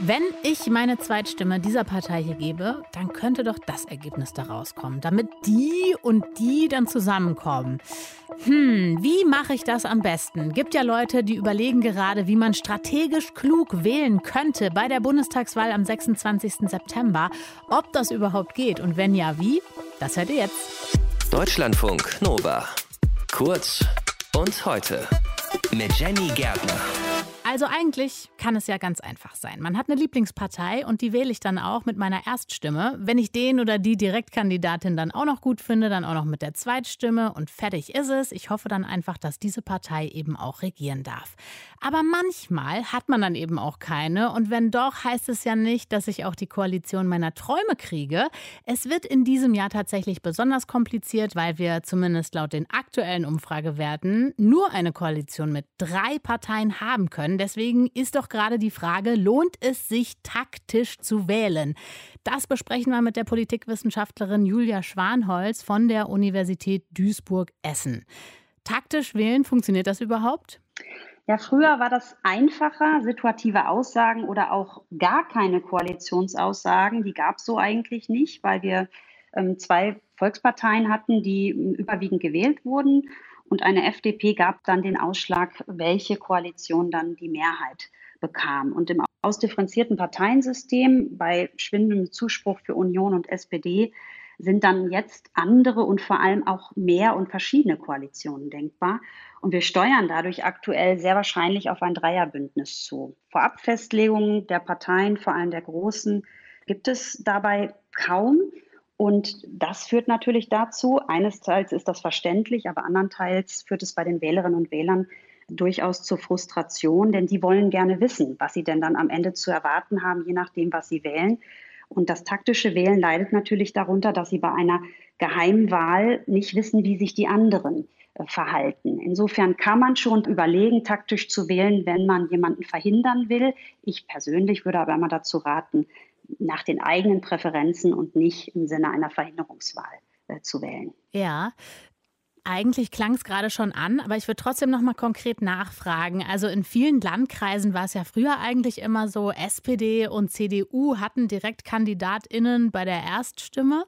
Wenn ich meine Zweitstimme dieser Partei hier gebe, dann könnte doch das Ergebnis da rauskommen, damit die und die dann zusammenkommen. Hm, wie mache ich das am besten? Gibt ja Leute, die überlegen gerade, wie man strategisch klug wählen könnte bei der Bundestagswahl am 26. September. Ob das überhaupt geht und wenn ja, wie? Das hört ihr jetzt. Deutschlandfunk Nova. Kurz und heute mit Jenny Gärtner. Also eigentlich kann es ja ganz einfach sein. Man hat eine Lieblingspartei und die wähle ich dann auch mit meiner Erststimme. Wenn ich den oder die Direktkandidatin dann auch noch gut finde, dann auch noch mit der Zweitstimme und fertig ist es. Ich hoffe dann einfach, dass diese Partei eben auch regieren darf. Aber manchmal hat man dann eben auch keine und wenn doch, heißt es ja nicht, dass ich auch die Koalition meiner Träume kriege. Es wird in diesem Jahr tatsächlich besonders kompliziert, weil wir zumindest laut den aktuellen Umfragewerten nur eine Koalition mit drei Parteien haben können. Deswegen ist doch gerade die Frage, lohnt es sich taktisch zu wählen? Das besprechen wir mit der Politikwissenschaftlerin Julia Schwanholz von der Universität Duisburg-Essen. Taktisch wählen, funktioniert das überhaupt? Ja, früher war das einfacher, situative Aussagen oder auch gar keine Koalitionsaussagen, die gab es so eigentlich nicht, weil wir ähm, zwei Volksparteien hatten, die ähm, überwiegend gewählt wurden. Und eine FDP gab dann den Ausschlag, welche Koalition dann die Mehrheit bekam. Und im ausdifferenzierten Parteiensystem bei schwindendem Zuspruch für Union und SPD sind dann jetzt andere und vor allem auch mehr und verschiedene Koalitionen denkbar. Und wir steuern dadurch aktuell sehr wahrscheinlich auf ein Dreierbündnis zu. Vorabfestlegungen der Parteien, vor allem der großen, gibt es dabei kaum. Und das führt natürlich dazu, eines Teils ist das verständlich, aber andernteils führt es bei den Wählerinnen und Wählern durchaus zur Frustration, denn die wollen gerne wissen, was sie denn dann am Ende zu erwarten haben, je nachdem, was sie wählen. Und das taktische Wählen leidet natürlich darunter, dass sie bei einer Geheimwahl nicht wissen, wie sich die anderen äh, verhalten. Insofern kann man schon überlegen, taktisch zu wählen, wenn man jemanden verhindern will. Ich persönlich würde aber immer dazu raten, nach den eigenen Präferenzen und nicht im Sinne einer Verhinderungswahl äh, zu wählen. Ja, eigentlich klang es gerade schon an, aber ich würde trotzdem noch mal konkret nachfragen. Also in vielen Landkreisen war es ja früher eigentlich immer so, SPD und CDU hatten Direktkandidatinnen bei der Erststimme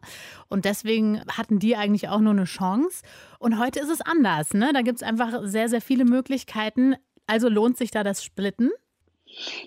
und deswegen hatten die eigentlich auch nur eine Chance. Und heute ist es anders. Ne? Da gibt es einfach sehr, sehr viele Möglichkeiten. Also lohnt sich da das Splitten?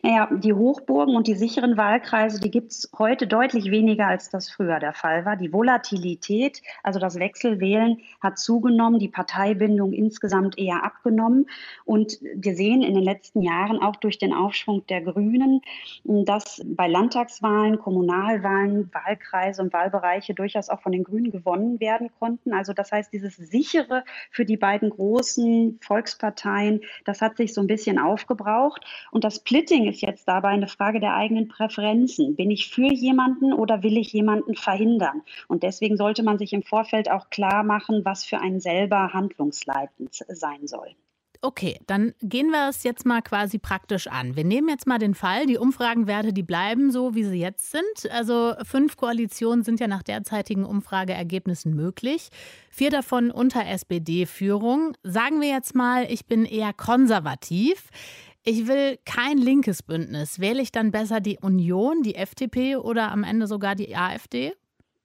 Naja, die Hochburgen und die sicheren Wahlkreise, die gibt es heute deutlich weniger, als das früher der Fall war. Die Volatilität, also das Wechselwählen, hat zugenommen, die Parteibindung insgesamt eher abgenommen. Und wir sehen in den letzten Jahren auch durch den Aufschwung der Grünen, dass bei Landtagswahlen, Kommunalwahlen, Wahlkreise und Wahlbereiche durchaus auch von den Grünen gewonnen werden konnten. Also das heißt, dieses sichere für die beiden großen Volksparteien, das hat sich so ein bisschen aufgebraucht. Und das Splitting ist jetzt dabei eine Frage der eigenen Präferenzen. Bin ich für jemanden oder will ich jemanden verhindern? Und deswegen sollte man sich im Vorfeld auch klar machen, was für einen selber handlungsleitend sein soll. Okay, dann gehen wir es jetzt mal quasi praktisch an. Wir nehmen jetzt mal den Fall, die Umfragenwerte, die bleiben so, wie sie jetzt sind. Also fünf Koalitionen sind ja nach derzeitigen Umfrageergebnissen möglich. Vier davon unter SPD-Führung. Sagen wir jetzt mal, ich bin eher konservativ. Ich will kein linkes Bündnis. Wähle ich dann besser die Union, die FDP oder am Ende sogar die AfD?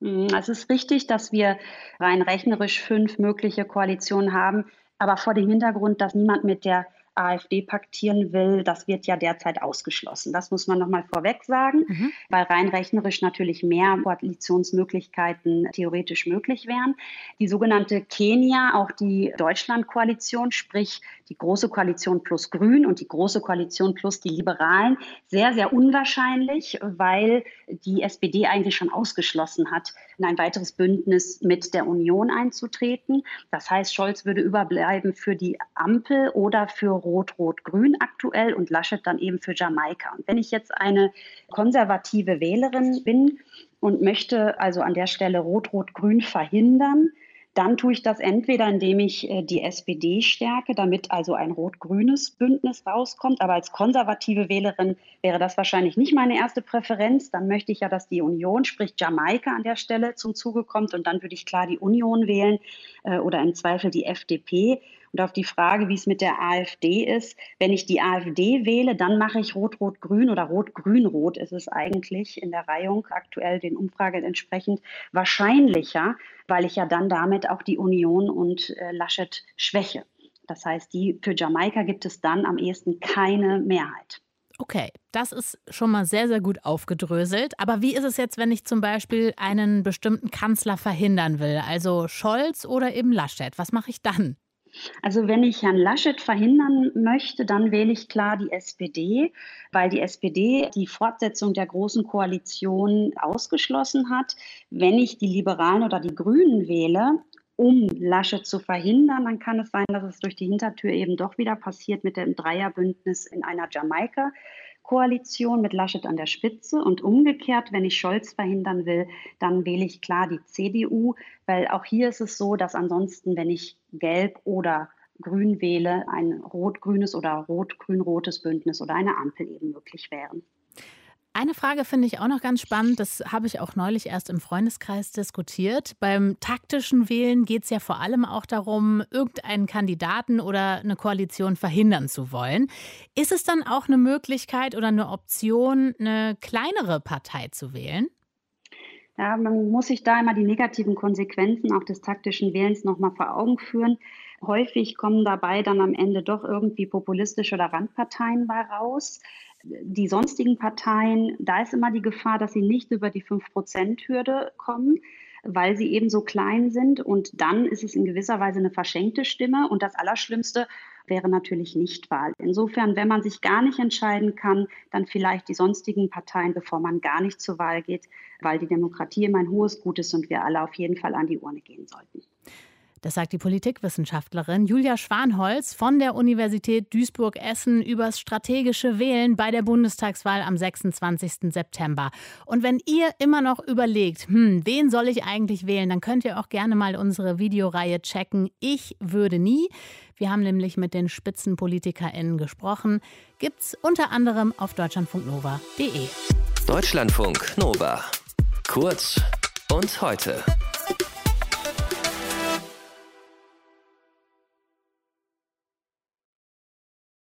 Hm, es ist richtig, dass wir rein rechnerisch fünf mögliche Koalitionen haben, aber vor dem Hintergrund, dass niemand mit der AfD paktieren will, das wird ja derzeit ausgeschlossen. Das muss man nochmal vorweg sagen, mhm. weil rein rechnerisch natürlich mehr Koalitionsmöglichkeiten theoretisch möglich wären. Die sogenannte Kenia, auch die Deutschland-Koalition, sprich die Große Koalition plus Grün und die Große Koalition plus die Liberalen, sehr, sehr unwahrscheinlich, weil die SPD eigentlich schon ausgeschlossen hat, in ein weiteres Bündnis mit der Union einzutreten. Das heißt, Scholz würde überbleiben für die Ampel oder für Rot-Rot-Grün aktuell und Laschet dann eben für Jamaika. Und wenn ich jetzt eine konservative Wählerin bin und möchte also an der Stelle Rot-Rot-Grün verhindern, dann tue ich das entweder, indem ich äh, die SPD stärke, damit also ein rot-grünes Bündnis rauskommt. Aber als konservative Wählerin wäre das wahrscheinlich nicht meine erste Präferenz. Dann möchte ich ja, dass die Union, sprich Jamaika an der Stelle zum Zuge kommt. Und dann würde ich klar die Union wählen äh, oder im Zweifel die FDP. Und auf die Frage, wie es mit der AfD ist, wenn ich die AfD wähle, dann mache ich Rot-Rot-Grün oder Rot-Grün-Rot ist es eigentlich in der Reihung aktuell den Umfragen entsprechend wahrscheinlicher, weil ich ja dann damit auch die Union und äh, Laschet schwäche. Das heißt, die, für Jamaika gibt es dann am ehesten keine Mehrheit. Okay, das ist schon mal sehr, sehr gut aufgedröselt. Aber wie ist es jetzt, wenn ich zum Beispiel einen bestimmten Kanzler verhindern will? Also Scholz oder eben Laschet? Was mache ich dann? Also wenn ich Herrn Laschet verhindern möchte, dann wähle ich klar die SPD, weil die SPD die Fortsetzung der Großen Koalition ausgeschlossen hat. Wenn ich die Liberalen oder die Grünen wähle, um Laschet zu verhindern, dann kann es sein, dass es durch die Hintertür eben doch wieder passiert mit dem Dreierbündnis in einer Jamaika-Koalition mit Laschet an der Spitze. Und umgekehrt, wenn ich Scholz verhindern will, dann wähle ich klar die CDU, weil auch hier ist es so, dass ansonsten, wenn ich gelb oder grün wähle, ein rot-grünes oder rot-grün-rotes Bündnis oder eine Ampel eben möglich wären. Eine Frage finde ich auch noch ganz spannend. Das habe ich auch neulich erst im Freundeskreis diskutiert. Beim taktischen Wählen geht es ja vor allem auch darum, irgendeinen Kandidaten oder eine Koalition verhindern zu wollen. Ist es dann auch eine Möglichkeit oder eine Option, eine kleinere Partei zu wählen? Ja, man muss sich da immer die negativen Konsequenzen auch des taktischen Wählens nochmal vor Augen führen. Häufig kommen dabei dann am Ende doch irgendwie populistische oder Randparteien bei raus die sonstigen Parteien, da ist immer die Gefahr, dass sie nicht über die 5-Prozent-Hürde kommen, weil sie eben so klein sind. Und dann ist es in gewisser Weise eine verschenkte Stimme. Und das Allerschlimmste wäre natürlich Nichtwahl. Insofern, wenn man sich gar nicht entscheiden kann, dann vielleicht die sonstigen Parteien, bevor man gar nicht zur Wahl geht, weil die Demokratie immer ein hohes Gut ist und wir alle auf jeden Fall an die Urne gehen sollten. Das sagt die Politikwissenschaftlerin Julia Schwanholz von der Universität Duisburg-Essen übers strategische Wählen bei der Bundestagswahl am 26. September. Und wenn ihr immer noch überlegt, hm, wen soll ich eigentlich wählen, dann könnt ihr auch gerne mal unsere Videoreihe checken. Ich würde nie. Wir haben nämlich mit den SpitzenpolitikerInnen gesprochen. Gibt's unter anderem auf deutschlandfunknova.de. Deutschlandfunk Nova. Kurz und heute.